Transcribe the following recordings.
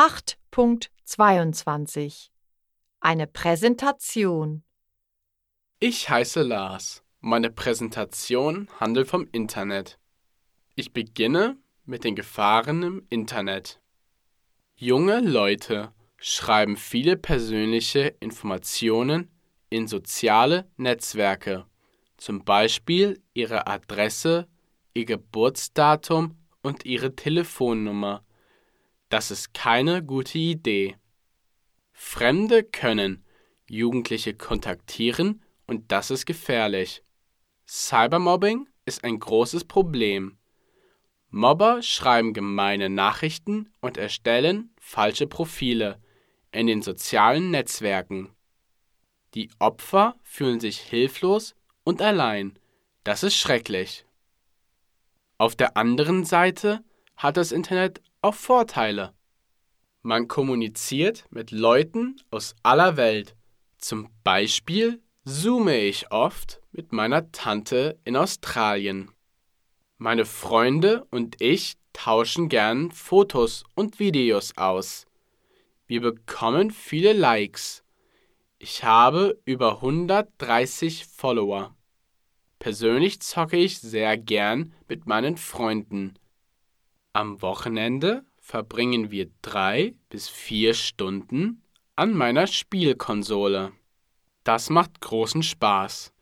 8.22 Eine Präsentation Ich heiße Lars. Meine Präsentation handelt vom Internet. Ich beginne mit den Gefahren im Internet. Junge Leute schreiben viele persönliche Informationen in soziale Netzwerke, zum Beispiel ihre Adresse, ihr Geburtsdatum und ihre Telefonnummer. Das ist keine gute Idee. Fremde können Jugendliche kontaktieren und das ist gefährlich. Cybermobbing ist ein großes Problem. Mobber schreiben gemeine Nachrichten und erstellen falsche Profile in den sozialen Netzwerken. Die Opfer fühlen sich hilflos und allein. Das ist schrecklich. Auf der anderen Seite hat das Internet auch Vorteile. Man kommuniziert mit Leuten aus aller Welt. Zum Beispiel zoome ich oft mit meiner Tante in Australien. Meine Freunde und ich tauschen gern Fotos und Videos aus. Wir bekommen viele Likes. Ich habe über 130 Follower. Persönlich zocke ich sehr gern mit meinen Freunden. Am Wochenende verbringen wir drei bis vier Stunden an meiner Spielkonsole. Das macht großen Spaß.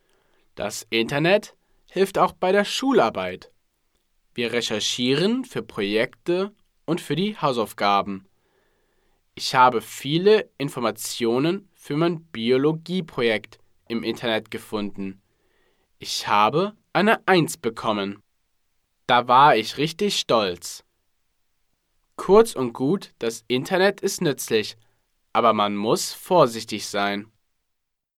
Das Internet hilft auch bei der Schularbeit. Wir recherchieren für Projekte und für die Hausaufgaben. Ich habe viele Informationen für mein Biologieprojekt im Internet gefunden. Ich habe eine Eins bekommen. Da war ich richtig stolz. Kurz und gut, das Internet ist nützlich, aber man muss vorsichtig sein.